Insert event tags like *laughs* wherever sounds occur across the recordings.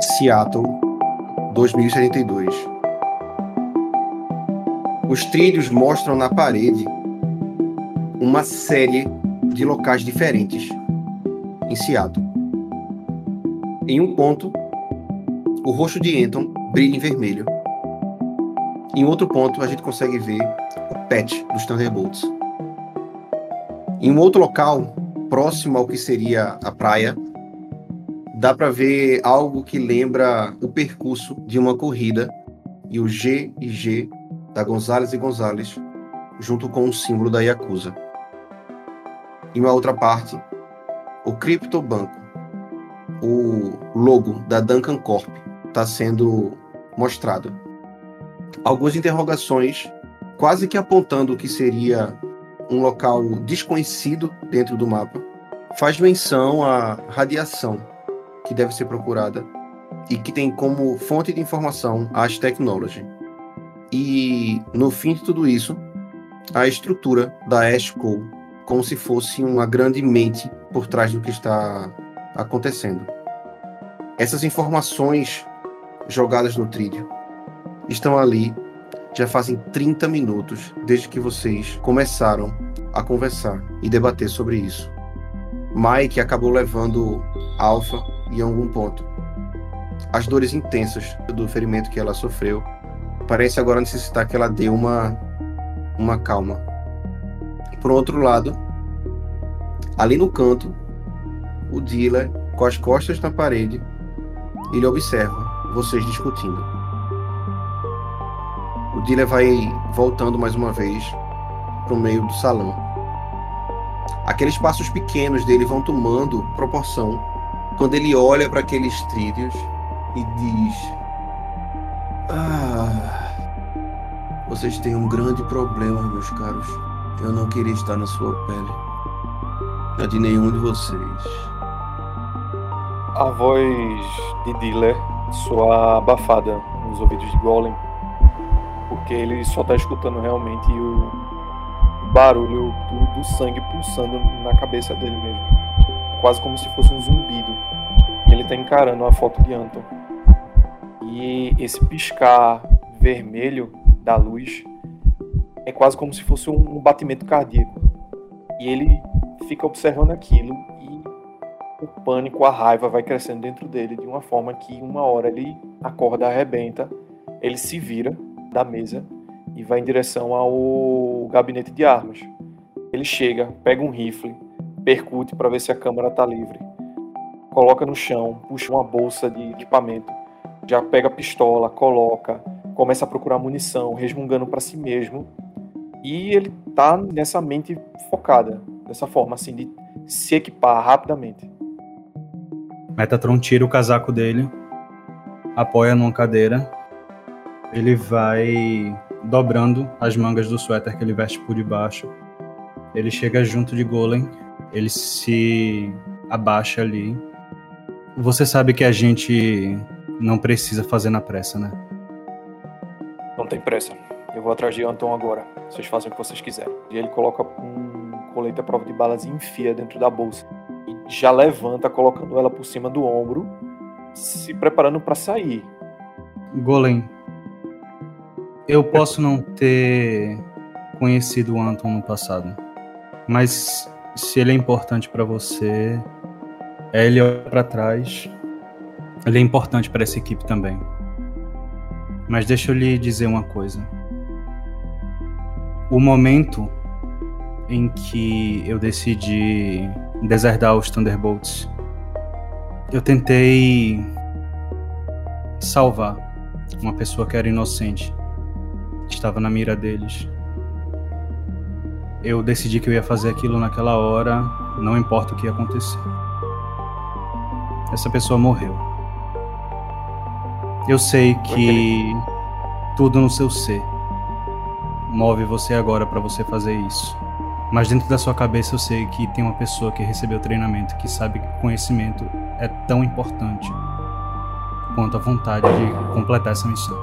Seattle, 2072. Os trilhos mostram na parede uma série de locais diferentes em Seattle. Em um ponto, o rosto de Anton brilha em vermelho. Em outro ponto, a gente consegue ver o patch dos Thunderbolts. Em um outro local, próximo ao que seria a praia, dá para ver algo que lembra o percurso de uma corrida e o G e G da Gonzales e Gonzales, junto com o símbolo da Yakuza. Em uma outra parte, o Criptobanco, o logo da Duncan Corp, está sendo mostrado. Algumas interrogações, quase que apontando o que seria um local desconhecido dentro do mapa, faz menção à radiação que deve ser procurada e que tem como fonte de informação a Ash Technology. E no fim de tudo isso, a estrutura da Ash Co, como se fosse uma grande mente por trás do que está acontecendo. Essas informações jogadas no trilho estão ali já fazem 30 minutos desde que vocês começaram a conversar e debater sobre isso. Mike acabou levando Alpha em algum ponto. As dores intensas do ferimento que ela sofreu parece agora necessitar que ela dê uma uma calma. Por outro lado, ali no canto, o dealer com as costas na parede, ele observa vocês discutindo. O dealer vai voltando mais uma vez para o meio do salão. Aqueles passos pequenos dele vão tomando proporção quando ele olha para aqueles trilhos e diz: Ah, vocês têm um grande problema, meus caros. Eu não queria estar na sua pele. Na de nenhum de vocês. A voz de Diller soa abafada nos ouvidos de Golem, porque ele só está escutando realmente o barulho do, do, sangue pulsando na cabeça dele mesmo, quase como se fosse um zumbido. E ele está encarando a foto de Anton. E esse piscar vermelho da luz é quase como se fosse um, batimento cardíaco. E ele fica observando aquilo o pânico, a raiva vai crescendo dentro dele de uma forma que uma hora ele acorda, arrebenta, ele se vira da mesa e vai em direção ao gabinete de armas. Ele chega, pega um rifle, percute para ver se a câmara está livre, coloca no chão, puxa uma bolsa de equipamento, já pega a pistola, coloca, começa a procurar munição, resmungando para si mesmo. E ele tá nessa mente focada, dessa forma assim de se equipar rapidamente. Metatron tira o casaco dele, apoia numa cadeira, ele vai dobrando as mangas do suéter que ele veste por debaixo. Ele chega junto de Golem, ele se abaixa ali. Você sabe que a gente não precisa fazer na pressa, né? Não tem pressa. Eu vou atrás de Anton agora. Vocês fazem o que vocês quiserem. E ele coloca um colete à prova de balas e enfia dentro da bolsa já levanta, colocando ela por cima do ombro, se preparando para sair. Golem, eu posso não ter conhecido o Anton no passado, mas se ele é importante para você, é ele para trás. Ele é importante para essa equipe também. Mas deixa eu lhe dizer uma coisa. O momento em que eu decidi deserdar os Thunderbolts. Eu tentei salvar uma pessoa que era inocente, estava na mira deles. Eu decidi que eu ia fazer aquilo naquela hora, não importa o que ia acontecer. Essa pessoa morreu. Eu sei que tudo no seu ser move você agora para você fazer isso. Mas dentro da sua cabeça eu sei que tem uma pessoa que recebeu treinamento, que sabe que conhecimento é tão importante quanto a vontade de completar essa missão.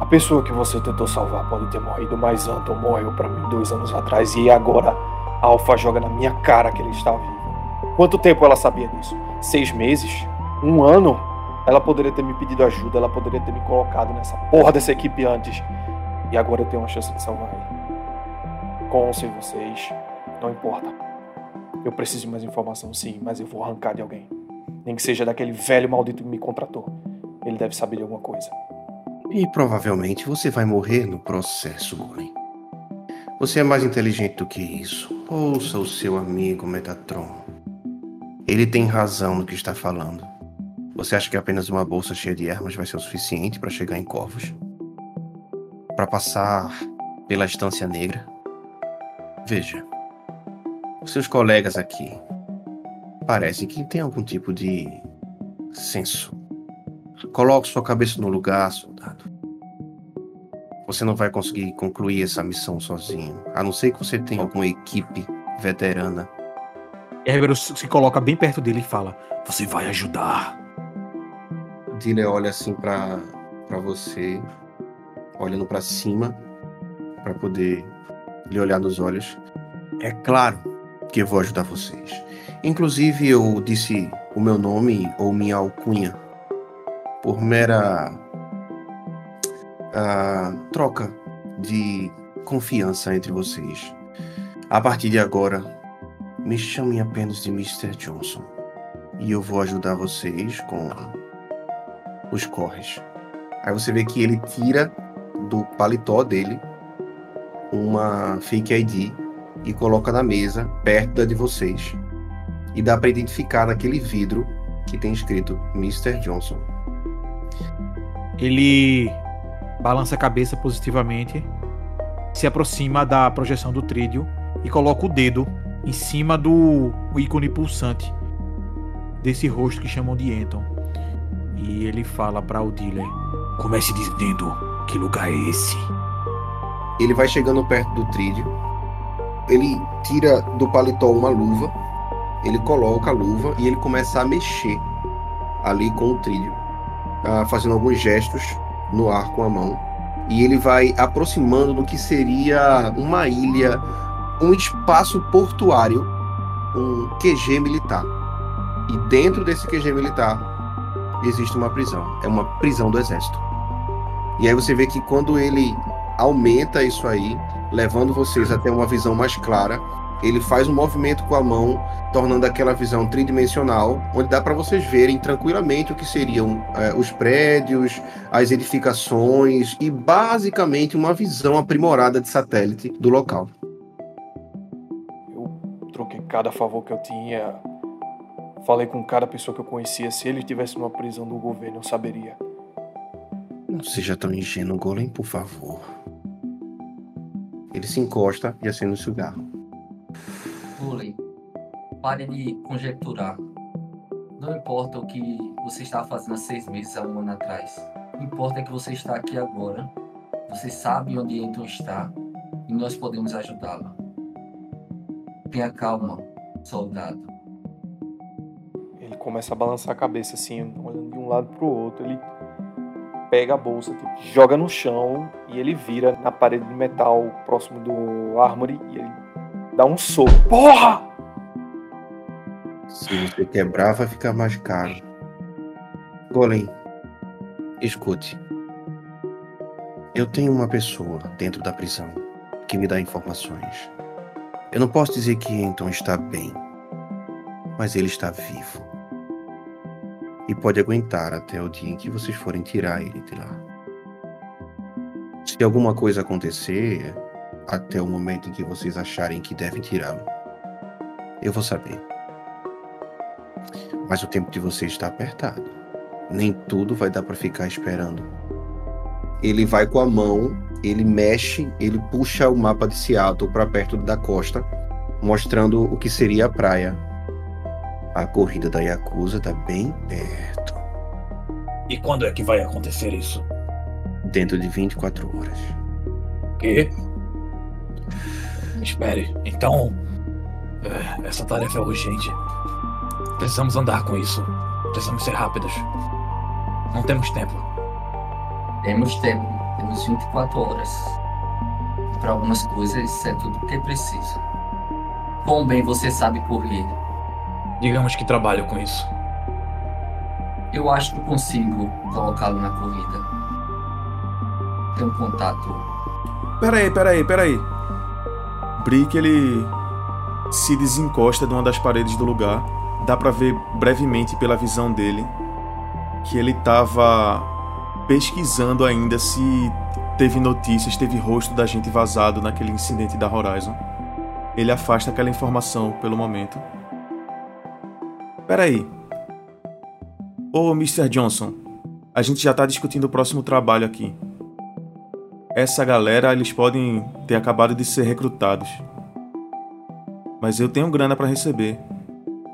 A pessoa que você tentou salvar pode ter morrido, mas Anton morreu para mim dois anos atrás e agora a Alpha joga na minha cara que ele está vivo. Quanto tempo ela sabia disso? Seis meses? Um ano? Ela poderia ter me pedido ajuda, ela poderia ter me colocado nessa porra dessa equipe antes. E agora eu tenho uma chance de salvar ele. Com ou sem vocês, não importa. Eu preciso de mais informação, sim, mas eu vou arrancar de alguém. Nem que seja daquele velho maldito que me contratou. Ele deve saber de alguma coisa. E provavelmente você vai morrer no processo, Golem. Você é mais inteligente do que isso. Ouça o seu amigo Metatron. Ele tem razão no que está falando. Você acha que apenas uma bolsa cheia de armas vai ser o suficiente para chegar em Corvos? Para passar pela Estância Negra? Veja, os seus colegas aqui parece que têm algum tipo de senso. Coloque sua cabeça no lugar, soldado. Você não vai conseguir concluir essa missão sozinho, a não ser que você tenha alguma equipe veterana. Herbero se coloca bem perto dele e fala: Você vai ajudar. Dile olha assim para para você, olhando para cima, para poder lhe olhar nos olhos. É claro que eu vou ajudar vocês. Inclusive, eu disse o meu nome ou minha alcunha por mera uh, troca de confiança entre vocês. A partir de agora, me chamem apenas de Mr. Johnson e eu vou ajudar vocês com os corres. Aí você vê que ele tira do paletó dele uma fake ID e coloca na mesa perto da de vocês. E dá para identificar naquele vidro que tem escrito Mr. Johnson. Ele balança a cabeça positivamente, se aproxima da projeção do trídio e coloca o dedo em cima do ícone pulsante desse rosto que chamam de Anton. E ele fala para o dealer: Comece dizendo que lugar é esse. Ele vai chegando perto do trídio. Ele tira do paletó uma luva. Ele coloca a luva e ele começa a mexer ali com o trídio, uh, fazendo alguns gestos no ar com a mão. E ele vai aproximando do que seria uma ilha, um espaço portuário, um QG militar. E dentro desse QG militar existe uma prisão. É uma prisão do exército. E aí você vê que quando ele aumenta isso aí, levando vocês até uma visão mais clara, ele faz um movimento com a mão, tornando aquela visão tridimensional, onde dá para vocês verem tranquilamente o que seriam é, os prédios, as edificações e basicamente uma visão aprimorada de satélite do local. Troquei cada favor que eu tinha, falei com cada pessoa que eu conhecia. Se ele estivesse numa prisão do governo, eu saberia. Não seja tão ingênuo, Golem, por favor. Ele se encosta e acende o cigarro. Golem, pare de conjecturar. Não importa o que você estava fazendo há seis meses, há um ano atrás. O que importa é que você está aqui agora. Você sabe onde Anton está e nós podemos ajudá-la. Tenha calma, soldado. Ele começa a balançar a cabeça assim, olhando de um lado para o outro. Ele pega a bolsa, tipo, joga no chão e ele vira na parede de metal próximo do Armory e ele dá um soco. Porra! Se você quebrar, vai ficar mais caro. Golem, escute. Eu tenho uma pessoa dentro da prisão que me dá informações. Eu não posso dizer que Anton está bem, mas ele está vivo e pode aguentar até o dia em que vocês forem tirar ele de lá. Se alguma coisa acontecer, até o momento em que vocês acharem que devem tirá-lo, eu vou saber. Mas o tempo de vocês está apertado. Nem tudo vai dar para ficar esperando. Ele vai com a mão, ele mexe, ele puxa o mapa de Seattle para perto da costa, mostrando o que seria a praia a corrida da Yakuza tá bem perto. E quando é que vai acontecer isso? Dentro de 24 horas. Quê? Espere, então. É, essa tarefa é urgente. Precisamos andar com isso. Precisamos ser rápidos. Não temos tempo. Temos tempo. Temos 24 horas. Para algumas coisas, isso é tudo o que precisa. Quão bem você sabe correr? Digamos que trabalho com isso. Eu acho que consigo colocá-lo na corrida. Tem um contato. Peraí, peraí, peraí. Brick, ele se desencosta de uma das paredes do lugar. Dá pra ver brevemente pela visão dele que ele tava pesquisando ainda se teve notícias, teve rosto da gente vazado naquele incidente da Horizon. Ele afasta aquela informação pelo momento. Peraí. Ô, Mr. Johnson, a gente já tá discutindo o próximo trabalho aqui. Essa galera, eles podem ter acabado de ser recrutados. Mas eu tenho grana para receber.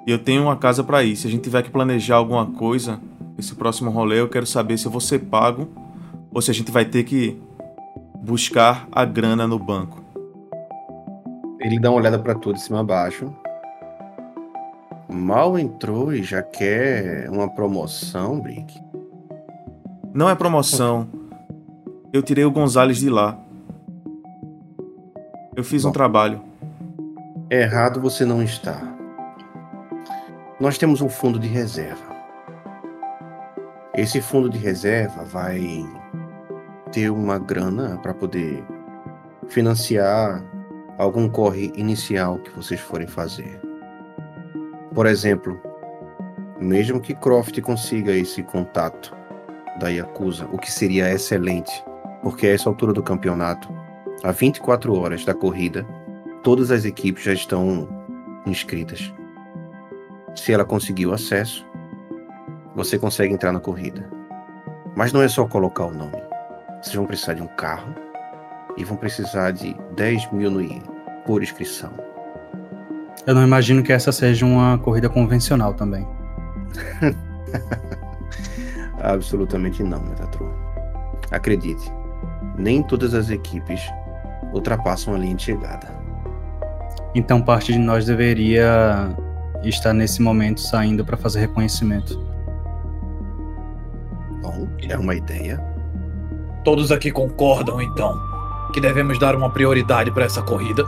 Eu tenho uma casa para ir. Se a gente tiver que planejar alguma coisa, esse próximo rolê, eu quero saber se eu vou ser pago ou se a gente vai ter que buscar a grana no banco. Ele dá uma olhada para tudo de cima a baixo. Mal entrou e já quer uma promoção, Brick. Não é promoção. Eu tirei o Gonzales de lá. Eu fiz um Bom. trabalho. Errado você não está. Nós temos um fundo de reserva. Esse fundo de reserva vai ter uma grana para poder financiar algum corre inicial que vocês forem fazer. Por exemplo, mesmo que Croft consiga esse contato da Yakuza, o que seria excelente, porque a essa altura do campeonato, a 24 horas da corrida, todas as equipes já estão inscritas. Se ela conseguiu acesso, você consegue entrar na corrida. Mas não é só colocar o nome. Vocês vão precisar de um carro e vão precisar de 10 mil no IE por inscrição. Eu não imagino que essa seja uma corrida convencional também. *laughs* Absolutamente não, Metatron. Acredite, nem todas as equipes ultrapassam a linha de chegada. Então parte de nós deveria estar nesse momento saindo para fazer reconhecimento. Bom, é uma ideia. Todos aqui concordam, então, que devemos dar uma prioridade para essa corrida?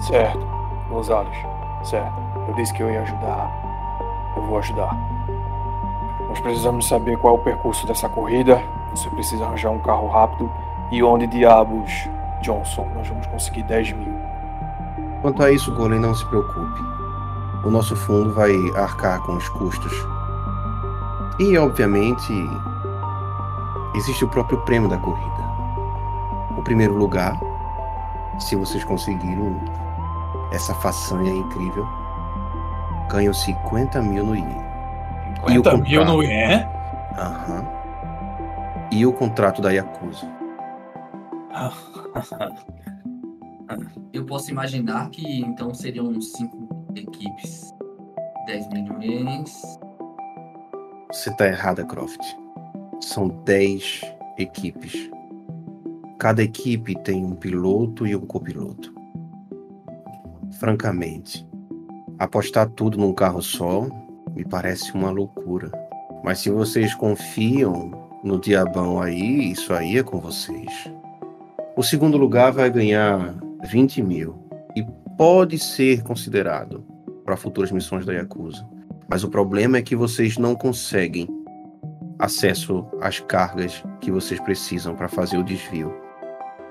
Certo, Gonzalez. Certo. Eu disse que eu ia ajudar. Eu vou ajudar. Nós precisamos saber qual é o percurso dessa corrida. Você precisa arranjar um carro rápido. E onde diabos, Johnson, nós vamos conseguir 10 mil. Quanto a isso, Golem, não se preocupe. O nosso fundo vai arcar com os custos. E, obviamente, existe o próprio prêmio da corrida. O primeiro lugar, se vocês conseguiram essa façanha incrível, ganham 50 mil no IE. E o 50 mil contrato? no ien? Aham. E o contrato da Yakuza. *laughs* Eu posso imaginar que então seriam cinco equipes. 10 milhões. Você tá errada, Croft. São 10 equipes. Cada equipe tem um piloto e um copiloto. Francamente, apostar tudo num carro só me parece uma loucura. Mas se vocês confiam no diabão aí, isso aí é com vocês. O segundo lugar vai ganhar 20 mil e pode ser considerado para futuras missões da Yakuza. Mas o problema é que vocês não conseguem acesso às cargas que vocês precisam para fazer o desvio.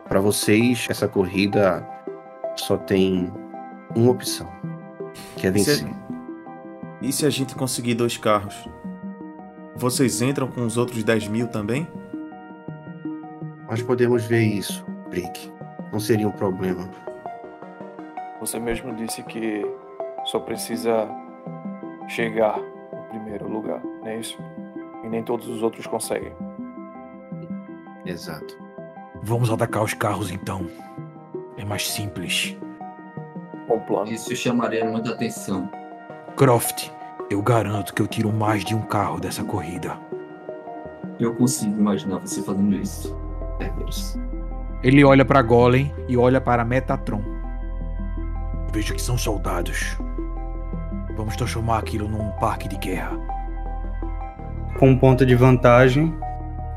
Para vocês, essa corrida só tem uma opção, que é Isso é- vencer. E se a gente conseguir dois carros? Vocês entram com os outros 10 mil também? Nós podemos ver isso, Brick. Não seria um problema. Você mesmo disse que só precisa chegar no primeiro lugar, não é isso? E nem todos os outros conseguem. Exato. Vamos atacar os carros então. É mais simples. Bom plano. Isso chamaria muita atenção. Croft, eu garanto que eu tiro mais de um carro dessa corrida. Eu consigo imaginar você fazendo isso. Cerberus. Ele olha para Golem e olha para Metatron. Vejo que são soldados. Vamos transformar aquilo num parque de guerra. Com um ponto de vantagem,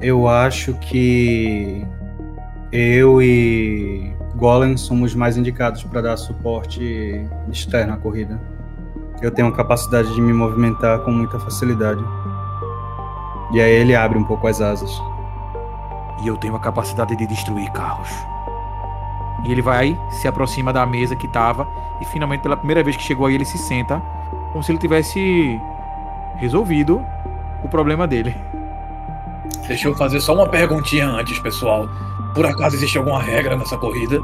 eu acho que eu e Golem somos mais indicados para dar suporte externo à corrida. Eu tenho capacidade de me movimentar com muita facilidade. E aí ele abre um pouco as asas. E eu tenho a capacidade de destruir carros. E ele vai, se aproxima da mesa que tava, e finalmente, pela primeira vez que chegou aí, ele se senta, como se ele tivesse resolvido o problema dele. Deixa eu fazer só uma perguntinha antes, pessoal. Por acaso existe alguma regra nessa corrida?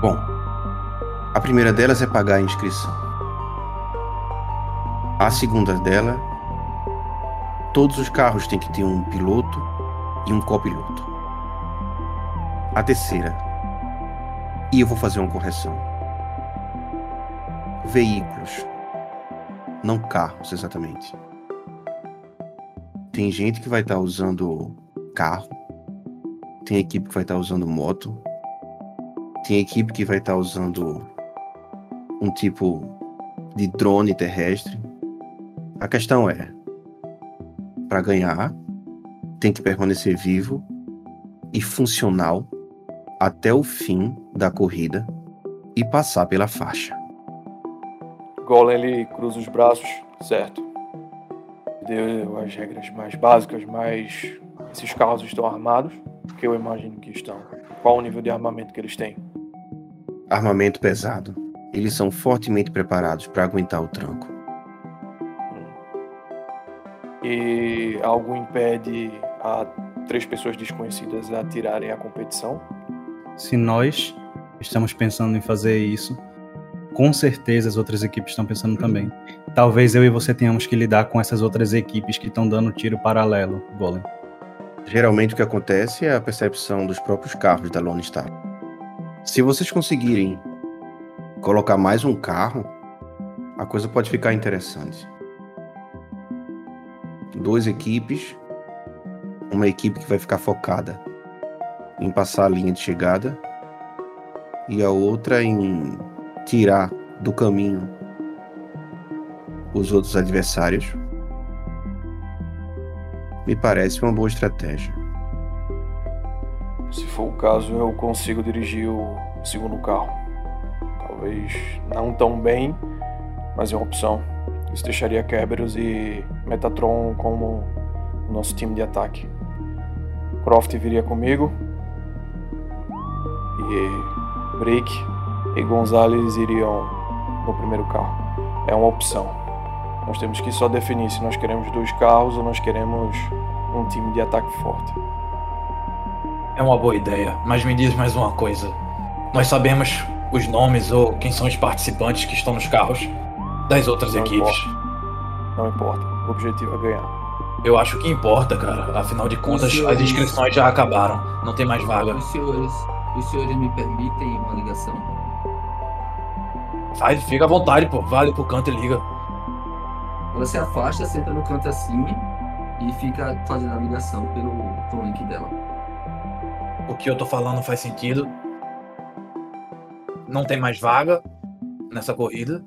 Bom, a primeira delas é pagar a inscrição. A segunda dela, todos os carros têm que ter um piloto e um copiloto. A terceira, e eu vou fazer uma correção. Veículos, não carros exatamente. Tem gente que vai estar usando carro, tem equipe que vai estar usando moto, tem equipe que vai estar usando um tipo de drone terrestre. A questão é, para ganhar, tem que permanecer vivo e funcional até o fim da corrida e passar pela faixa. Golem ele cruza os braços, certo? Deu as regras mais básicas, mas esses carros estão armados, que eu imagino que estão. Qual o nível de armamento que eles têm? Armamento pesado. Eles são fortemente preparados para aguentar o tranco. E algo impede a três pessoas desconhecidas a tirarem a competição? Se nós estamos pensando em fazer isso, com certeza as outras equipes estão pensando também. Talvez eu e você tenhamos que lidar com essas outras equipes que estão dando tiro paralelo, Golem. Geralmente o que acontece é a percepção dos próprios carros da Lone Star. Se vocês conseguirem colocar mais um carro, a coisa pode ficar interessante. Duas equipes, uma equipe que vai ficar focada em passar a linha de chegada e a outra em tirar do caminho os outros adversários. Me parece uma boa estratégia. Se for o caso, eu consigo dirigir o segundo carro. Talvez não tão bem, mas é uma opção. Isso deixaria Kerberos e Metatron como o nosso time de ataque. Croft viria comigo. E Brick e Gonzalez iriam no primeiro carro. É uma opção. Nós temos que só definir se nós queremos dois carros ou nós queremos um time de ataque forte. É uma boa ideia, mas me diz mais uma coisa. Nós sabemos os nomes ou quem são os participantes que estão nos carros das outras Não equipes. Não importa. O objetivo é ganhar. Eu acho que importa, cara. Afinal de contas, senhores- as inscrições já acabaram. Não tem mais vaga. Os senhores, os senhores me permitem uma ligação? Fica à vontade, pô. Vale pro canto e liga. Ela se afasta, senta no canto assim e fica fazendo a ligação pelo, pelo link dela. O que eu tô falando faz sentido. Não tem mais vaga nessa corrida.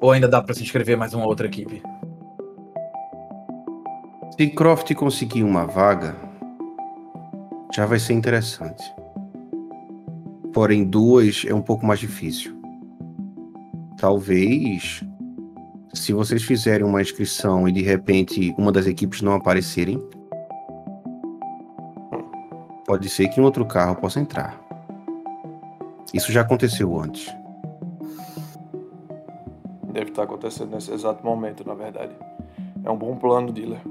Ou ainda dá pra se inscrever mais uma outra equipe? Se Croft conseguir uma vaga, já vai ser interessante. Porém, duas é um pouco mais difícil. Talvez, se vocês fizerem uma inscrição e de repente uma das equipes não aparecerem, pode ser que um outro carro possa entrar. Isso já aconteceu antes. Deve estar acontecendo nesse exato momento, na verdade. É um bom plano, dealer.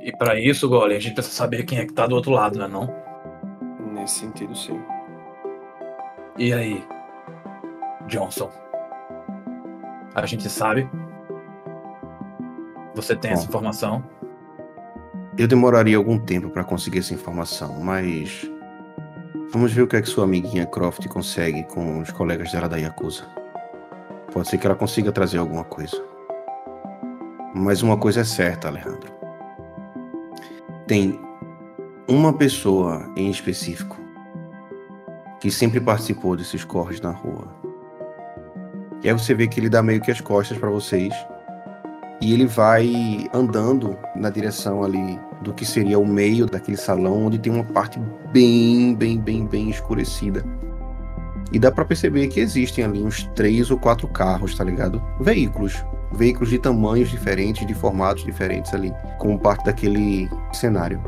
E pra isso, Golem, a gente precisa saber quem é que tá do outro lado, né não? Nesse sentido, sim. E aí, Johnson? A gente sabe? Você tem essa Bom. informação? Eu demoraria algum tempo para conseguir essa informação, mas vamos ver o que é que sua amiguinha Croft consegue com os colegas dela da Yakuza. Pode ser que ela consiga trazer alguma coisa. Mas uma coisa é certa, Alejandro. Tem uma pessoa em específico que sempre participou desses corres na rua. E aí você vê que ele dá meio que as costas para vocês e ele vai andando na direção ali do que seria o meio daquele salão, onde tem uma parte bem, bem, bem, bem escurecida. E dá pra perceber que existem ali uns três ou quatro carros, tá ligado? Veículos. Veículos de tamanhos diferentes, de formatos diferentes ali, como parte daquele cenário.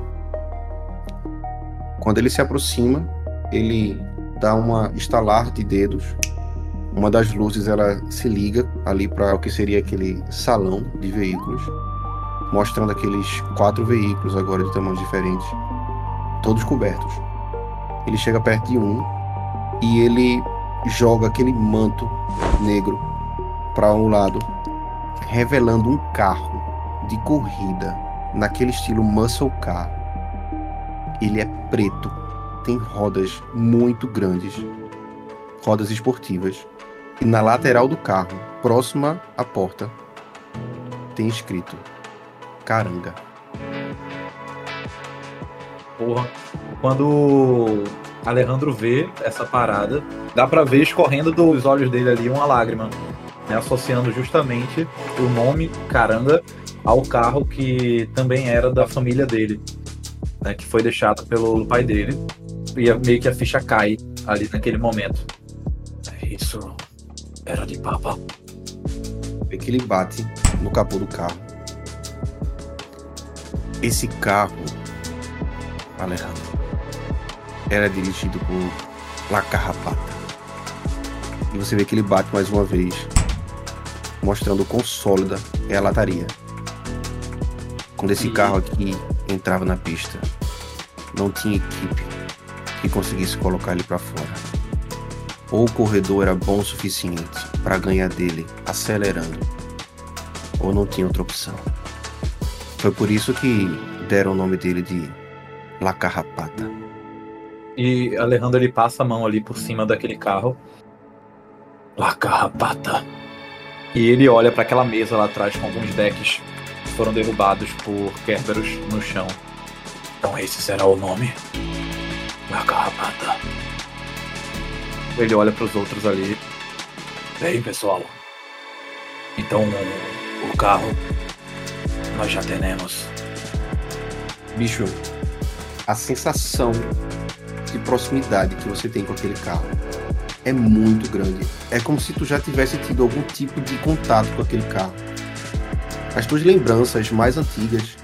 Quando ele se aproxima, ele dá uma estalar de dedos. Uma das luzes ela se liga ali para o que seria aquele salão de veículos, mostrando aqueles quatro veículos agora de tamanhos diferentes, todos cobertos. Ele chega perto de um e ele joga aquele manto negro para um lado, revelando um carro de corrida naquele estilo muscle car. Ele é preto, tem rodas muito grandes, rodas esportivas. E na lateral do carro, próxima à porta, tem escrito Caranga. Porra. Quando Alejandro vê essa parada, dá pra ver escorrendo dos olhos dele ali uma lágrima, né, associando justamente o nome Caranga ao carro que também era da família dele, né, que foi deixado pelo pai dele. E meio que a ficha cai ali naquele momento. Isso era de papa. Vê que ele bate no capô do carro. Esse carro, Alejandro, era dirigido por La Carrapata. E você vê que ele bate mais uma vez, mostrando o quão sólida é a lataria. Quando esse carro aqui entrava na pista, não tinha equipe que conseguisse colocar ele para fora. Ou o corredor era bom o suficiente para ganhar dele acelerando, ou não tinha outra opção. Foi por isso que deram o nome dele de La Carrapata. E Alejandro ele passa a mão ali por cima daquele carro La Carrapata. e ele olha para aquela mesa lá atrás com alguns decks que foram derrubados por Kerberos no chão. Então esse será o nome? La Carrapata. Ele olha para os outros ali. Bem, pessoal. Então, o carro nós já temos. Bicho, a sensação de proximidade que você tem com aquele carro é muito grande. É como se tu já tivesse tido algum tipo de contato com aquele carro. As tuas lembranças mais antigas,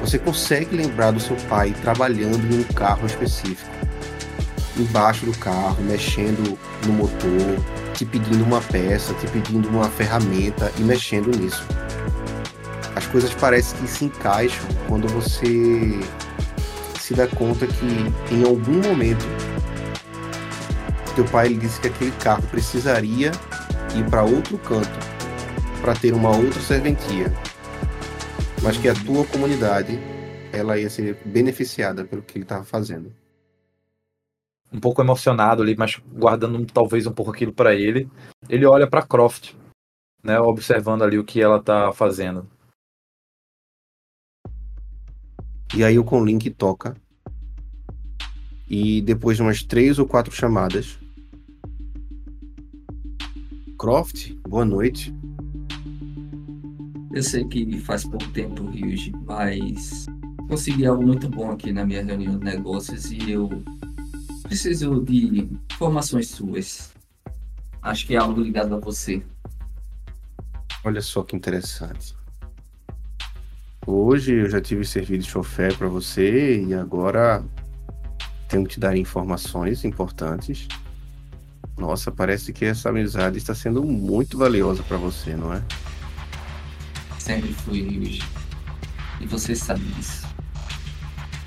você consegue lembrar do seu pai trabalhando em um carro específico. Embaixo do carro, mexendo no motor, te pedindo uma peça, te pedindo uma ferramenta e mexendo nisso as coisas parecem que se encaixam quando você se dá conta que em algum momento teu pai ele disse que aquele carro precisaria ir para outro canto para ter uma outra serventia, mas que a tua comunidade ela ia ser beneficiada pelo que ele estava fazendo. Um pouco emocionado ali, mas guardando talvez um pouco aquilo para ele. Ele olha para Croft, né, observando ali o que ela tá fazendo. E aí o Conlink toca. E depois de umas três ou quatro chamadas. Croft, boa noite. Eu sei que faz pouco tempo, Ryuji, mas consegui algo muito bom aqui na minha reunião de negócios e eu preciso de informações suas. Acho que é algo ligado a você. Olha só que interessante. Hoje eu já tive servido de chofer para você e agora tenho que te dar informações importantes. Nossa, parece que essa amizade está sendo muito valiosa para você, não é? Sempre fui, Ryuji. E você sabe disso.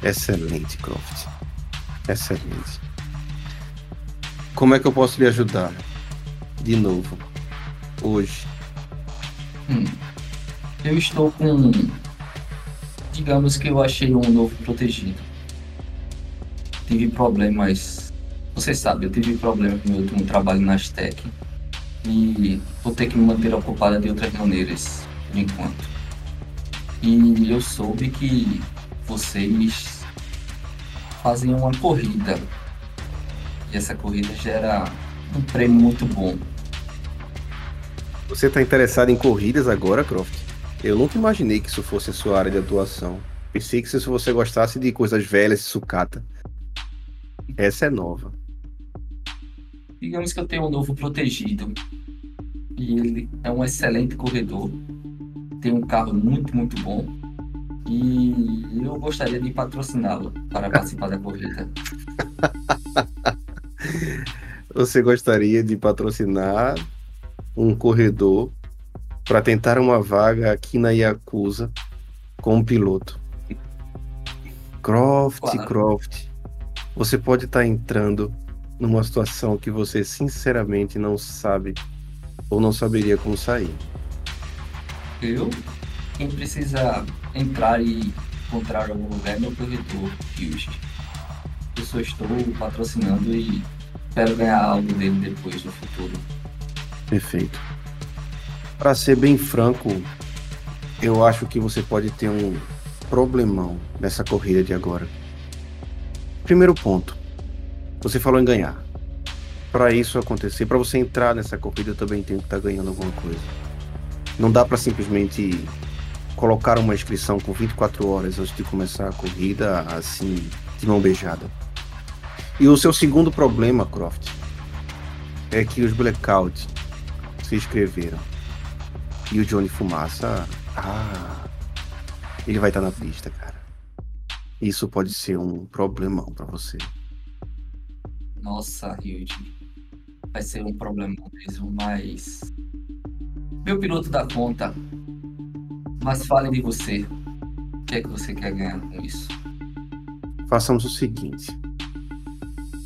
Excelente, Croft. Excelente. Como é que eu posso lhe ajudar? De novo. Hoje. Hum. Eu estou com. Digamos que eu achei um novo protegido. Tive problemas. Você sabe, eu tive problema com meu último trabalho na Aztec. E vou ter que me manter ocupada de outras maneiras, por enquanto. E eu soube que vocês fazem uma corrida. E essa corrida gera um prêmio muito bom. Você está interessado em corridas agora, Croft? Eu nunca imaginei que isso fosse a sua área de atuação. Pensei que se você gostasse de coisas velhas e sucata. Essa é nova. digamos que eu tenho um novo protegido. E ele é um excelente corredor. Tem um carro muito, muito bom. E eu gostaria de patrociná-lo para participar da corrida. *laughs* Você gostaria de patrocinar um corredor para tentar uma vaga aqui na Yakuza como piloto? Croft, Claro. Croft, você pode estar entrando numa situação que você sinceramente não sabe ou não saberia como sair. Eu, quem precisa entrar e encontrar algum lugar é meu corredor, Hughes. Eu só estou patrocinando e espero ganhar algo dele depois, no futuro. Perfeito. Para ser bem franco, eu acho que você pode ter um problemão nessa corrida de agora. Primeiro ponto, você falou em ganhar. Para isso acontecer, para você entrar nessa corrida, eu também tenho que estar ganhando alguma coisa. Não dá para simplesmente colocar uma inscrição com 24 horas antes de começar a corrida, assim, de mão beijada. E o seu segundo problema, Croft, é que os Blackout se inscreveram. E o Johnny Fumaça, ah, ele vai estar na pista, cara. Isso pode ser um problemão para você. Nossa, Hughes. Vai ser um problema mesmo, mas. Meu piloto dá conta. Mas fale de você. O que é que você quer ganhar com isso? Façamos o seguinte.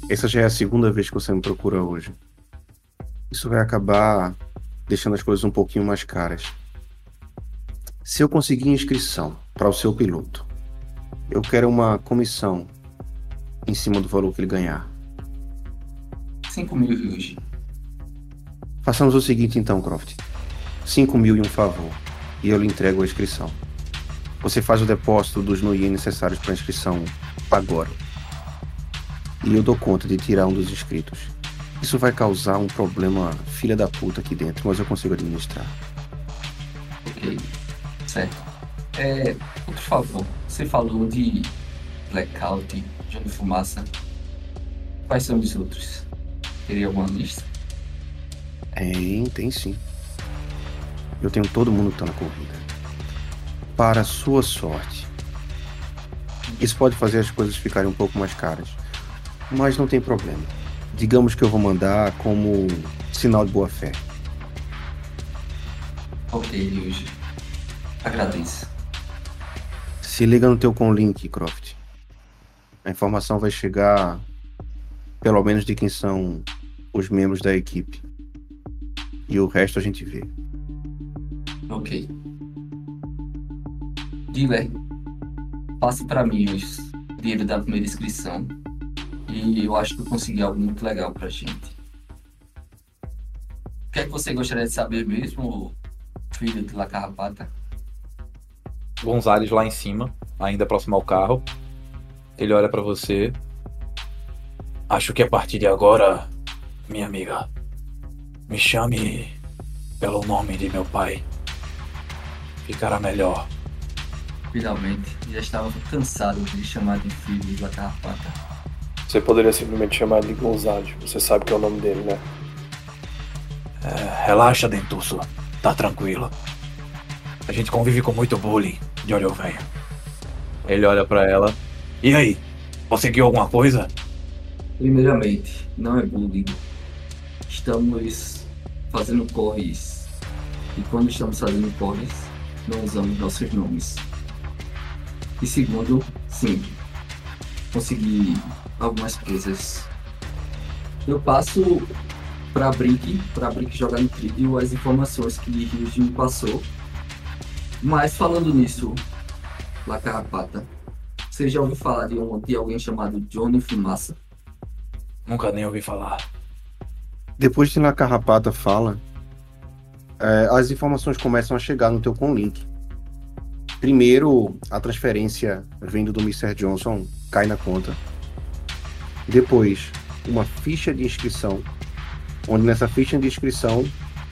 Essa já é a segunda vez que você me procura hoje. Isso vai acabar deixando as coisas um pouquinho mais caras. Se eu conseguir inscrição para o seu piloto, eu quero uma comissão em cima do valor que ele ganhar. 5 mil, Hughes. Façamos o seguinte então, Croft. 5 mil e um favor, e eu lhe entrego a inscrição. Você faz o depósito dos NUI necessários para a inscrição agora. E eu dou conta de tirar um dos inscritos. Isso vai causar um problema filha da puta aqui dentro, mas eu consigo administrar. Ok. Certo. É, outro favor. Você falou de Blackout, Johnny Fumaça. Quais são os outros? Teria alguma lista? Tem, tem sim. Eu tenho todo mundo que tá na corrida. Para sua sorte. Isso pode fazer as coisas ficarem um pouco mais caras. Mas não tem problema. Digamos que eu vou mandar como sinal de boa fé. Ok, Hughes. Agradeço. Se liga no teu conlink, Croft. A informação vai chegar, pelo menos de quem são os membros da equipe. E o resto a gente vê. Ok. Dealer, passe para mim os dinheiro da primeira inscrição. E eu acho que eu consegui algo muito legal pra gente. O que é que você gostaria de saber mesmo, filho de La Carrapata? Gonzales lá em cima, ainda próximo ao carro. Ele olha pra você. Acho que a partir de agora, minha amiga, me chame pelo nome de meu pai. Ficará melhor. Finalmente, já estava cansado de chamar de filho de La Carrapata. Você poderia simplesmente chamar ele de Gonzales. Você sabe que é o nome dele, né? É, relaxa, Dentuço. Tá tranquilo. A gente convive com muito bullying de olho velho. Ele olha pra ela. E aí? Conseguiu alguma coisa? Primeiramente, não é bullying. Estamos fazendo corres. E quando estamos fazendo corres, não usamos nossos nomes. E segundo, sim, consegui algumas coisas. Eu passo para Brick, para Brick jogar no trilho as informações que Ryuji me passou. Mas falando nisso, La Carrapata, você já ouviu falar de, um, de alguém chamado Johnny Fumaça? Nunca nem ouvi falar. Depois que a carrapata fala, é, as informações começam a chegar no teu conlink. Primeiro, a transferência vindo do Mr. Johnson cai na conta. Depois, uma ficha de inscrição, onde nessa ficha de inscrição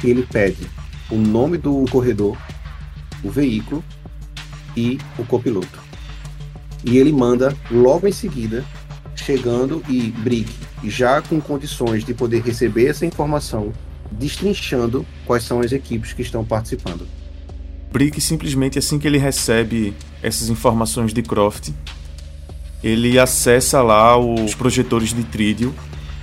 ele pede o nome do corredor, o veículo e o copiloto. E ele manda logo em seguida, chegando e Brick já com condições de poder receber essa informação, destrinchando quais são as equipes que estão participando. Brick simplesmente assim que ele recebe essas informações de Croft, ele acessa lá os projetores de trídio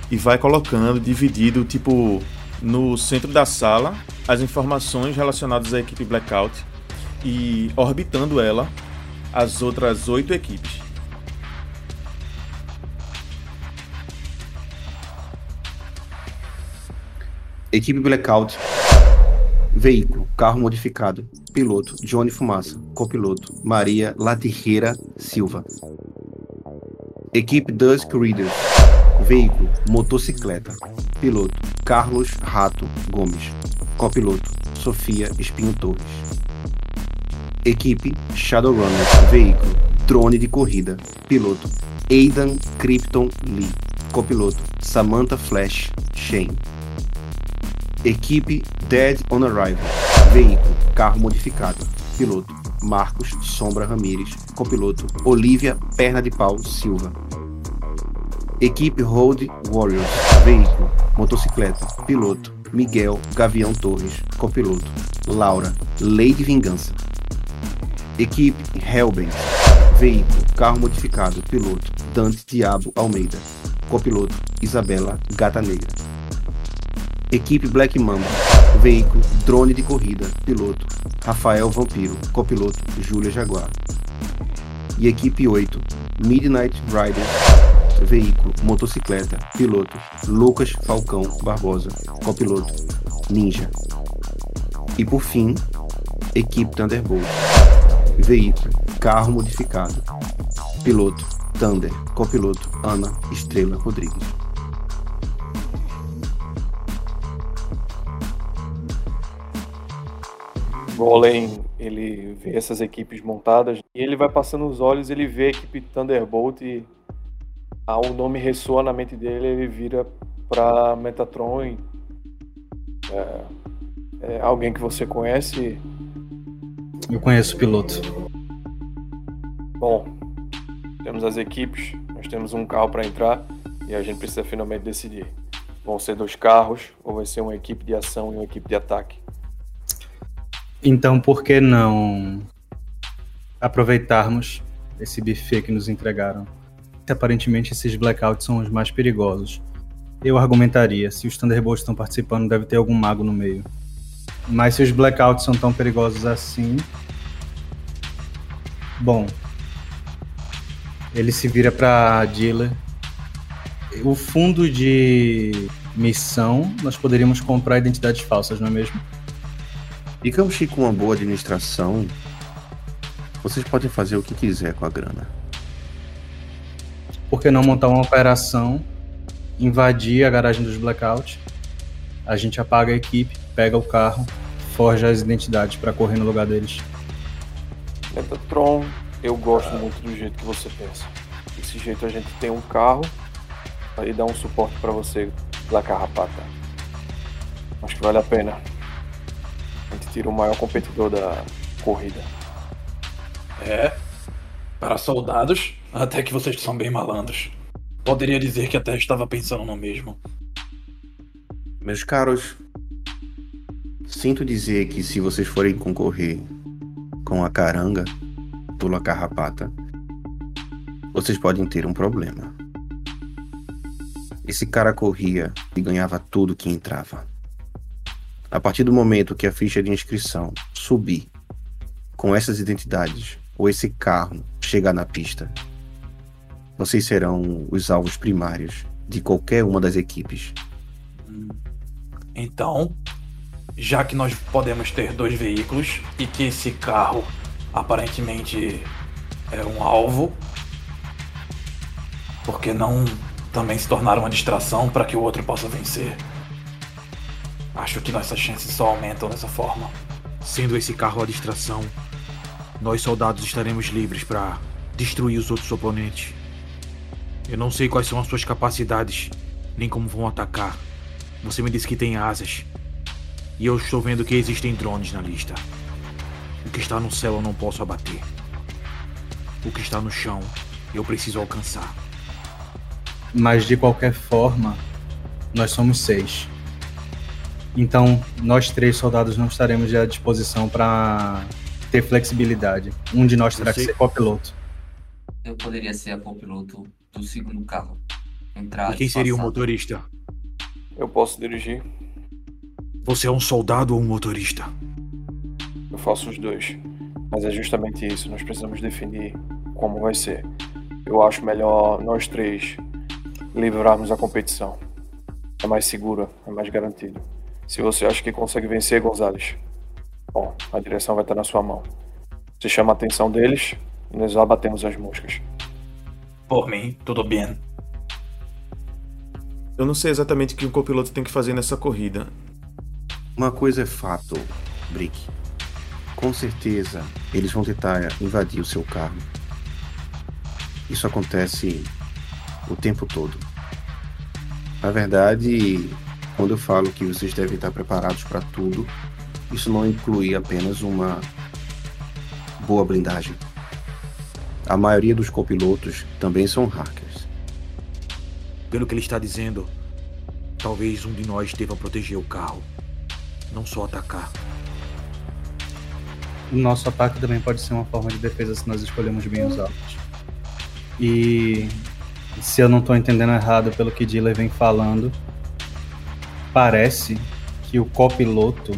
e vai colocando dividido tipo no centro da sala as informações relacionadas à equipe Blackout e orbitando ela as outras oito equipes. Equipe Blackout. Veículo, carro modificado. Piloto, Johnny Fumaça. Copiloto, Maria Latirreira Silva. Equipe Dusk Readers. Veículo, motocicleta. Piloto, Carlos Rato Gomes. Copiloto, Sofia Espinho Torres. Equipe Shadowrunner. Veículo, drone de corrida. Piloto, Aidan Krypton Lee. Copiloto, Samantha Flash Shane. Equipe Dead on Arrival. Veículo, carro modificado. Piloto, Marcos Sombra Ramires. Copiloto, Olivia Perna de Pau Silva. Equipe Road Warriors. Veículo, motocicleta. Piloto, Miguel Gavião Torres. Copiloto, Laura Lady Vingança. Equipe Hellbent. Veículo, carro modificado. Piloto, Dante Diabo Almeida. Copiloto, Isabela Gata Negra. Equipe Black Mamba. Veículo, drone de corrida. Piloto, Rafael Vampiro. Copiloto, Júlia Jaguar. E equipe 8, Midnight Rider. Veículo, motocicleta. Piloto, Lucas Falcão Barbosa. Copiloto, Ninja. E por fim, equipe Thunderbolt. Veículo, carro modificado. Piloto, Thunder. Copiloto, Ana Estrela Rodrigues. Golem, ele vê essas equipes montadas e ele vai passando os olhos, ele vê a equipe Thunderbolt e ah, o nome ressoa na mente dele, ele vira para Metatron. E, é, é alguém que você conhece? Eu conheço o piloto. Bom, temos as equipes, nós temos um carro para entrar e a gente precisa finalmente decidir. Vão ser dois carros ou vai ser uma equipe de ação e uma equipe de ataque? Então, por que não aproveitarmos esse buffet que nos entregaram? Aparentemente, esses blackouts são os mais perigosos. Eu argumentaria, se os Thunderbolts estão participando, deve ter algum mago no meio. Mas se os blackouts são tão perigosos assim. Bom. Ele se vira pra dealer. O fundo de missão, nós poderíamos comprar identidades falsas, não é mesmo? Digamos que com uma boa administração, vocês podem fazer o que quiser com a grana. Por que não montar uma operação, invadir a garagem dos Blackout? A gente apaga a equipe, pega o carro, forja as identidades para correr no lugar deles. Metatron, eu gosto muito do jeito que você pensa. Desse jeito a gente tem um carro e dá um suporte para você da carrapata. Acho que vale a pena. A gente tira o maior competidor da corrida. É. Para soldados, até que vocês são bem malandros. Poderia dizer que até estava pensando no mesmo. Meus caros, sinto dizer que se vocês forem concorrer com a caranga, pula carrapata, vocês podem ter um problema. Esse cara corria e ganhava tudo que entrava. A partir do momento que a ficha de inscrição subir com essas identidades ou esse carro chegar na pista, vocês serão os alvos primários de qualquer uma das equipes. Então, já que nós podemos ter dois veículos e que esse carro aparentemente é um alvo, por que não também se tornar uma distração para que o outro possa vencer? Acho que nossas chances só aumentam dessa forma. Sendo esse carro a distração, nós soldados estaremos livres para destruir os outros oponentes. Eu não sei quais são as suas capacidades, nem como vão atacar. Você me disse que tem asas. E eu estou vendo que existem drones na lista. O que está no céu eu não posso abater. O que está no chão eu preciso alcançar. Mas de qualquer forma, nós somos seis. Então, nós três soldados não estaremos à disposição para ter flexibilidade. Um de nós terá que ser copiloto. Eu poderia ser a copiloto do segundo carro. Entrar E quem seria o motorista? Eu posso dirigir, Você é um soldado ou um motorista? eu faço os dois. Mas é justamente isso, nós precisamos definir como vai ser. Eu acho melhor nós três livrarmos a competição. É mais seguro, é mais garantido. Se você acha que consegue vencer, Gonzalez, bom, a direção vai estar na sua mão. Você chama a atenção deles e nós abatemos as moscas. Por mim, tudo bem. Eu não sei exatamente o que um copiloto tem que fazer nessa corrida. Uma coisa é fato, Brick. Com certeza eles vão tentar invadir o seu carro. Isso acontece o tempo todo. Na verdade, quando eu falo que vocês devem estar preparados para tudo, isso não inclui apenas uma boa blindagem. A maioria dos copilotos também são hackers. Pelo que ele está dizendo, talvez um de nós deva proteger o carro, não só atacar. O nosso ataque também pode ser uma forma de defesa se nós escolhemos bem os alvos. E se eu não estou entendendo errado pelo que Diller vem falando, parece que o copiloto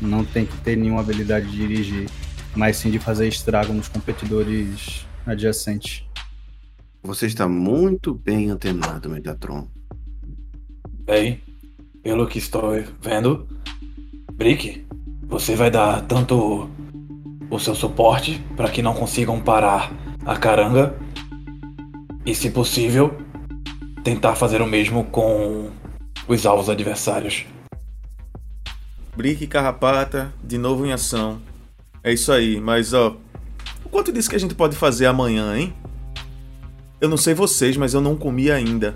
não tem que ter nenhuma habilidade de dirigir, mas sim de fazer estrago nos competidores adjacentes. Você está muito bem antenado, Megatron. Bem, pelo que estou vendo, Brick, você vai dar tanto o seu suporte para que não consigam parar a caranga e, se possível, tentar fazer o mesmo com os alvos adversários. Brick e Carrapata, de novo em ação. É isso aí, mas ó. O quanto disso que a gente pode fazer amanhã, hein? Eu não sei vocês, mas eu não comi ainda.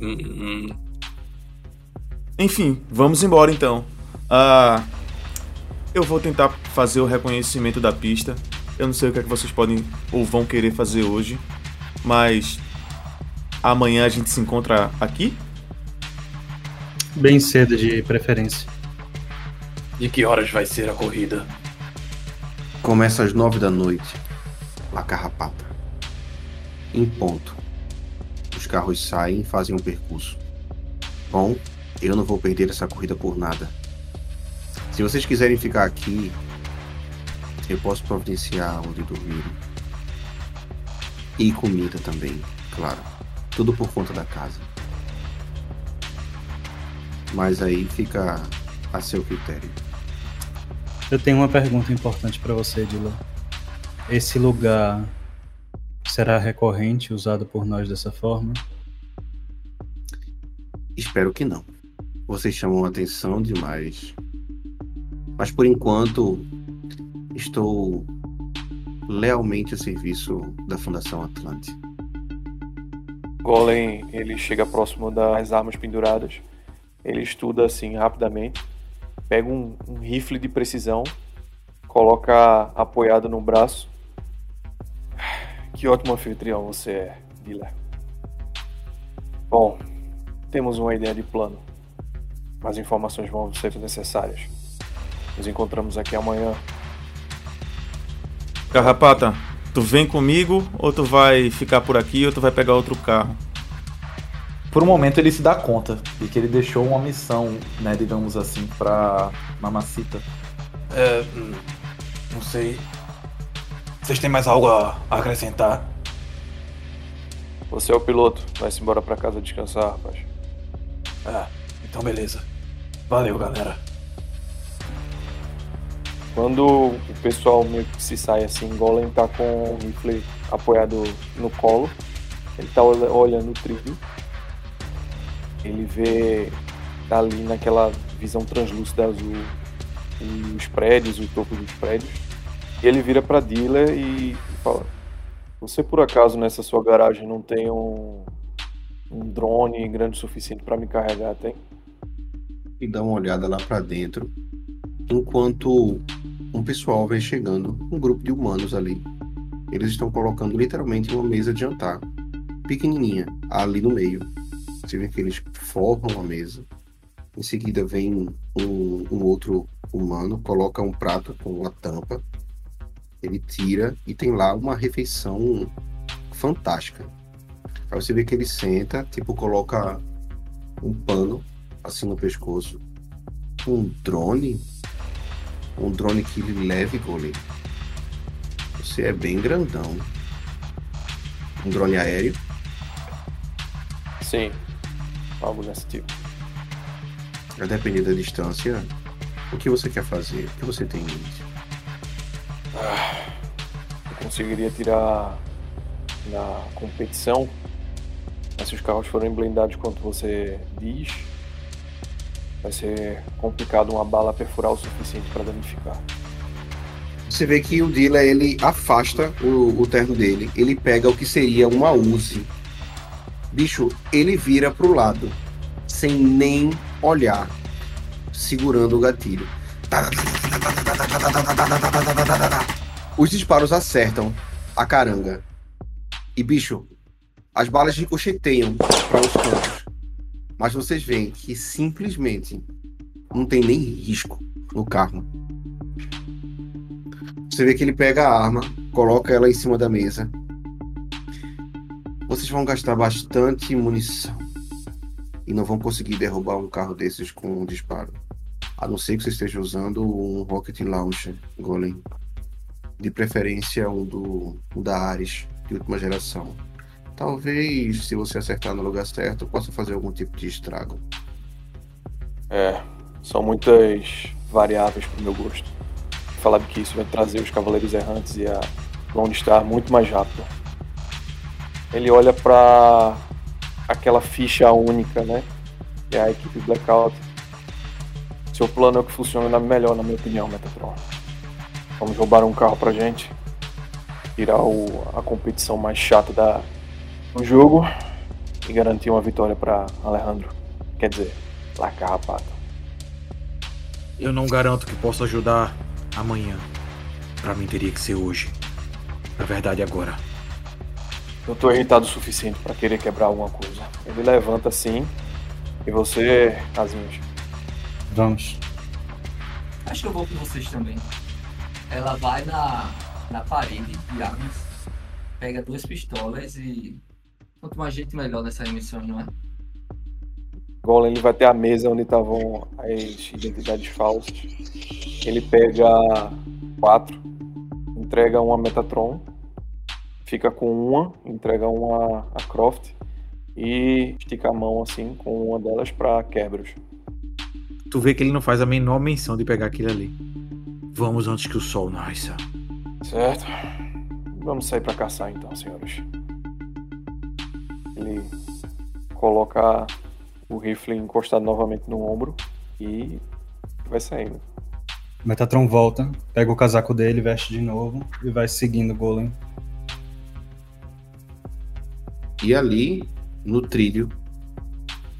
Hum, Enfim, vamos embora então. Ah, eu vou tentar fazer o reconhecimento da pista. Eu não sei o que é que vocês podem ou vão querer fazer hoje, mas amanhã a gente se encontra aqui. Bem cedo de preferência. De que horas vai ser a corrida? Começa às nove da noite. La Carrapata. Em ponto. Os carros saem e fazem um percurso. Bom, eu não vou perder essa corrida por nada. Se vocês quiserem ficar aqui, eu posso providenciar onde dormir. E comida também, claro. Tudo por conta da casa. Mas aí fica a seu critério. Eu tenho uma pergunta importante para você, Dylan. Esse lugar será recorrente usado por nós dessa forma? Espero que não. Vocês chamam atenção demais. Mas por enquanto, estou lealmente a serviço da Fundação Atlante. Golem, ele chega próximo das armas penduradas. Ele estuda assim rapidamente. Pega um, um rifle de precisão. Coloca apoiado no braço. Que ótimo anfitrião você é, Diller. Bom, temos uma ideia de plano. As informações vão ser necessárias. Nos encontramos aqui amanhã. Carrapata, tu vem comigo ou tu vai ficar por aqui ou tu vai pegar outro carro? Por um momento ele se dá conta de que ele deixou uma missão, né, digamos assim, pra Mamacita. É, não sei. Vocês têm mais algo a acrescentar? Você é o piloto. Vai-se embora pra casa descansar, rapaz. Ah, então beleza. Valeu, galera. Quando o pessoal meio que se sai assim, Golem tá com o rifle apoiado no colo. Ele tá olha- olhando o trilho. Ele vê tá ali naquela visão translúcida azul os prédios, o topo dos prédios. E ele vira pra Dila e fala: Você por acaso nessa sua garagem não tem um, um drone grande o suficiente pra me carregar, tem? E dá uma olhada lá pra dentro. Enquanto um pessoal vem chegando, um grupo de humanos ali. Eles estão colocando literalmente uma mesa de jantar. pequenininha ali no meio. Você vê que eles formam a mesa. Em seguida vem um, um outro humano, coloca um prato com a tampa. Ele tira e tem lá uma refeição fantástica. Aí você vê que ele senta, tipo, coloca um pano assim no pescoço. Um drone. Um drone que ele leve, Golem. Você é bem grandão. Um drone aéreo. Sim. Algo desse tipo. A depender da distância, o que você quer fazer? O que você tem em mente? Eu conseguiria tirar na competição, mas se os carros forem blindados quanto você diz, vai ser complicado uma bala perfurar o suficiente para danificar. Você vê que o Dila ele afasta o, o terno dele, ele pega o que seria uma Uzi. Bicho, ele vira pro lado, sem nem olhar, segurando o gatilho. Os disparos acertam a caranga. E bicho, as balas ricocheteiam para os cantos. Mas vocês veem que simplesmente não tem nem risco no carro. Você vê que ele pega a arma, coloca ela em cima da mesa. Vocês vão gastar bastante munição. E não vão conseguir derrubar um carro desses com um disparo. A não ser que você esteja usando um Rocket Launcher Golem. De preferência um, do, um da Ares, de última geração. Talvez, se você acertar no lugar certo, possa fazer algum tipo de estrago. É, são muitas variáveis para o meu gosto. Falar que isso vai trazer os Cavaleiros Errantes e a Lone Star muito mais rápido. Ele olha para aquela ficha única, né? Que é a equipe Blackout. Seu plano é o que funciona melhor, na minha opinião, Metatron. Vamos roubar um carro pra gente, tirar o, a competição mais chata da, do jogo e garantir uma vitória para Alejandro. Quer dizer, La Carrapata. Eu não garanto que possa ajudar amanhã. Pra mim teria que ser hoje. Na verdade, agora. Eu tô irritado o suficiente para querer quebrar alguma coisa. Ele levanta assim. E você, Azinhos. Vamos. Acho que eu vou com vocês também. Ela vai na, na parede de armas, pega duas pistolas e. Quanto mais gente, melhor nessa missão, não é? Golem ele vai ter a mesa onde estavam as identidades falsas. Ele pega quatro, entrega uma Metatron, fica com uma, entrega uma a Croft e estica a mão assim com uma delas para Kerberos. Tu vê que ele não faz a menor menção de pegar aquilo ali. Vamos antes que o sol nasça. Certo. Vamos sair para caçar então, senhores. Ele coloca o rifle encostado novamente no ombro e vai saindo. Metatron volta, pega o casaco dele, veste de novo e vai seguindo o Golem. E ali, no trilho,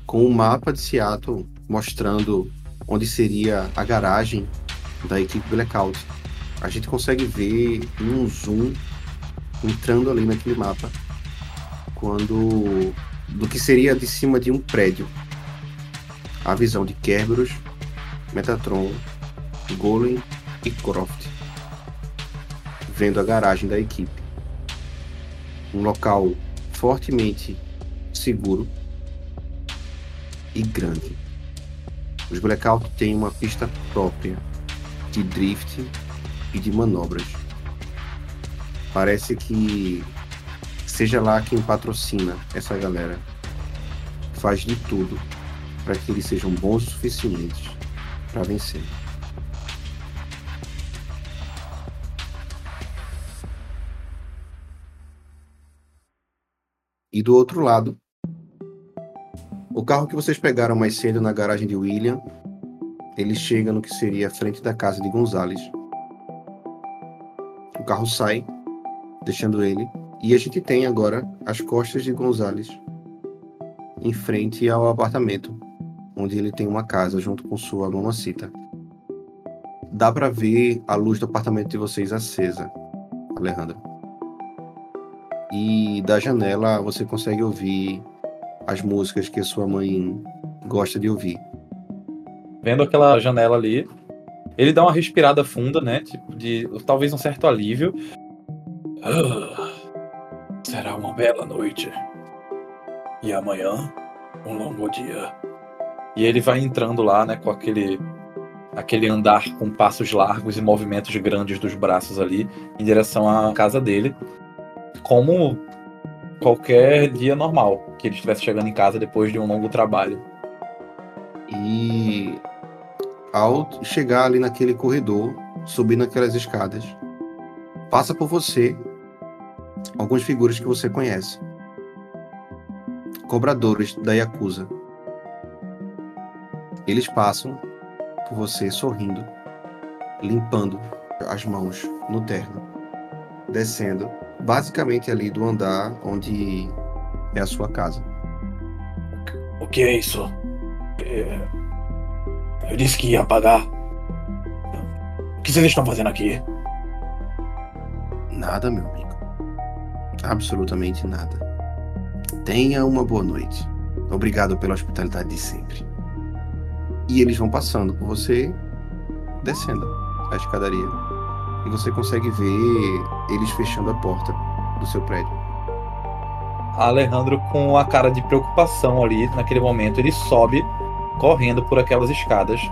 com o mapa de Seattle mostrando onde seria a garagem da equipe Blackout, a gente consegue ver um zoom entrando ali naquele mapa quando do que seria de cima de um prédio. A visão de Kerberos, Metatron, Golem e Croft. Vendo a garagem da equipe. Um local fortemente seguro e grande. Os Blackout têm uma pista própria de drift e de manobras. Parece que seja lá quem patrocina essa galera faz de tudo para que eles sejam bons o suficientes para vencer. E do outro lado, o carro que vocês pegaram mais cedo na garagem de William, ele chega no que seria a frente da casa de Gonzales. O carro sai, deixando ele, e a gente tem agora as costas de Gonzales em frente ao apartamento, onde ele tem uma casa junto com sua mamacita. Dá para ver a luz do apartamento de vocês acesa, Alejandro. E da janela você consegue ouvir as músicas que sua mãe gosta de ouvir. Vendo aquela janela ali, ele dá uma respirada funda, né? Tipo, de talvez um certo alívio. Ah, será uma bela noite. E amanhã, um longo dia. E ele vai entrando lá, né, com aquele aquele andar com passos largos e movimentos grandes dos braços ali em direção à casa dele, como qualquer dia normal que ele estivesse chegando em casa depois de um longo trabalho. E ao chegar ali naquele corredor, subindo aquelas escadas, passa por você algumas figuras que você conhece. Cobradores da Yakuza. Eles passam por você sorrindo, limpando as mãos no terno, descendo basicamente ali do andar onde é a sua casa. O que é isso? É... Eu disse que ia pagar. O que vocês estão fazendo aqui? Nada, meu amigo. Absolutamente nada. Tenha uma boa noite. Obrigado pela hospitalidade de sempre. E eles vão passando por você, descendo a escadaria. E você consegue ver eles fechando a porta do seu prédio. Alejandro, com a cara de preocupação ali naquele momento, ele sobe correndo por aquelas escadas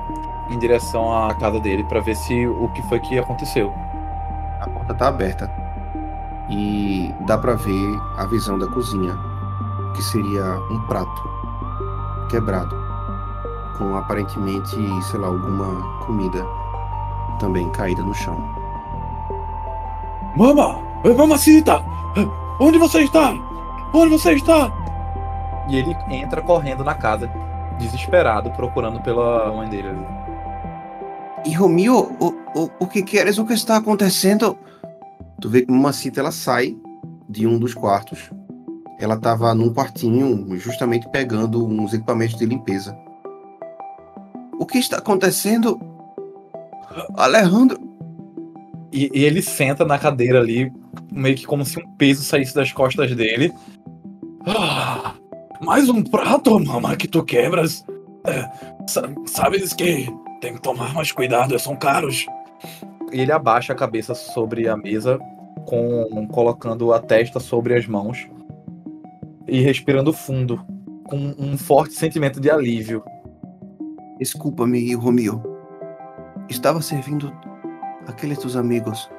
em direção à casa dele para ver se o que foi que aconteceu. A porta tá aberta e dá para ver a visão da cozinha, que seria um prato quebrado com aparentemente, sei lá, alguma comida também caída no chão. Mama! Mamacita! Onde você está? Onde você está? E ele entra correndo na casa, desesperado, procurando pela mãe dele ali. Hijo mío, o, o, o que queres? O que está acontecendo? Tu vê que Mamacita ela sai de um dos quartos. Ela estava num quartinho, justamente pegando uns equipamentos de limpeza. O que está acontecendo? Alejandro. E, e ele senta na cadeira ali, meio que como se um peso saísse das costas dele. Ah, mais um prato, mama, que tu quebras. É, sa- sabes que tem que tomar mais cuidado, são caros. E ele abaixa a cabeça sobre a mesa, com colocando a testa sobre as mãos e respirando fundo, com um forte sentimento de alívio. Desculpa-me, mío. Estava servindo aqueles tus amigos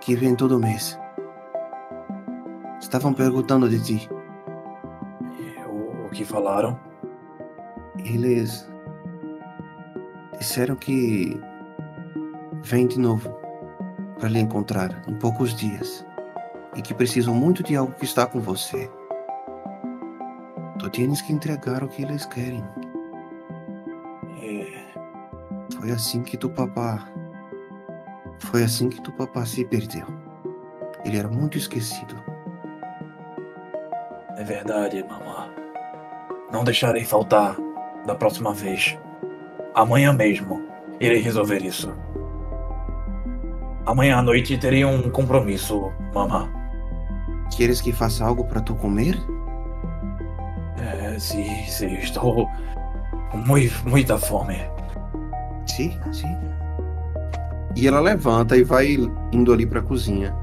que vêm todo mês. Estavam perguntando de ti. O, o que falaram? Eles disseram que vêm de novo para lhe encontrar em poucos dias e que precisam muito de algo que está com você. Tu tens que entregar o que eles querem. É, Foi assim que tu papá. Foi assim que tu papá se perdeu. Ele era muito esquecido. é verdade, mamã. Não deixarei faltar da próxima vez. Amanhã mesmo irei resolver isso. Amanhã à noite terei um compromisso, mamã. Queres que faça algo para tu comer? É, sim, sim, estou com mui- muita fome. Sim, sim. E ela levanta e vai indo ali para a cozinha,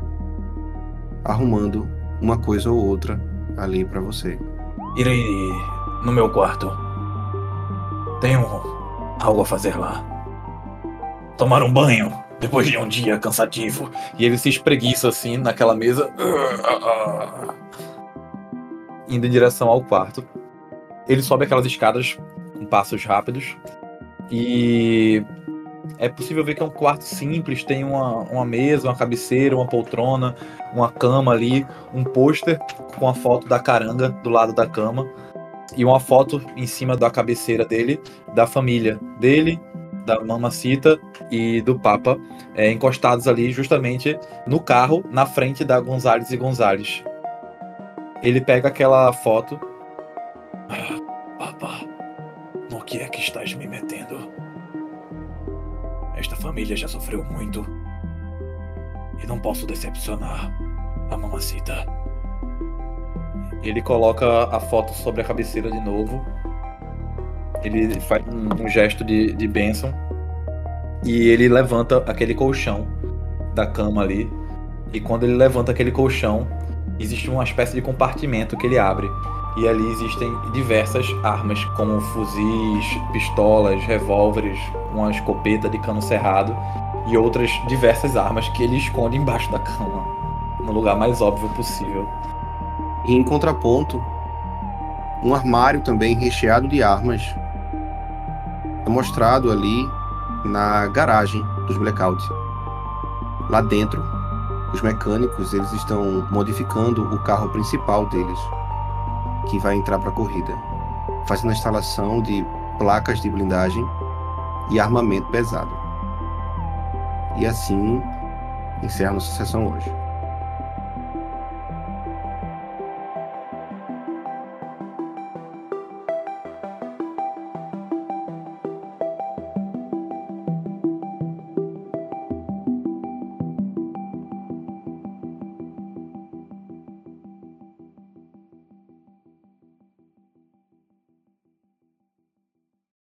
arrumando uma coisa ou outra ali para você. Irei no meu quarto. Tenho algo a fazer lá. Tomar um banho depois de um dia cansativo. E ele se espreguiça assim naquela mesa, indo em direção ao quarto. Ele sobe aquelas escadas com passos rápidos e é possível ver que é um quarto simples, tem uma, uma mesa, uma cabeceira, uma poltrona, uma cama ali, um pôster com a foto da caranga do lado da cama e uma foto em cima da cabeceira dele, da família dele, da mamacita e do papa, é, encostados ali justamente no carro, na frente da Gonzales e Gonzales. Ele pega aquela foto Papá, no que é que estás me metendo? Família já sofreu muito. E não posso decepcionar a mamacita. Ele coloca a foto sobre a cabeceira de novo. Ele faz um, um gesto de, de bênção. E ele levanta aquele colchão da cama ali. E quando ele levanta aquele colchão, existe uma espécie de compartimento que ele abre. E ali existem diversas armas, como fuzis, pistolas, revólveres, uma escopeta de cano cerrado e outras diversas armas que ele esconde embaixo da cama, no lugar mais óbvio possível. E em contraponto, um armário também recheado de armas é mostrado ali na garagem dos Blackout. Lá dentro, os mecânicos eles estão modificando o carro principal deles, que vai entrar para a corrida, fazendo a instalação de placas de blindagem e armamento pesado. E assim encerra nossa sessão hoje.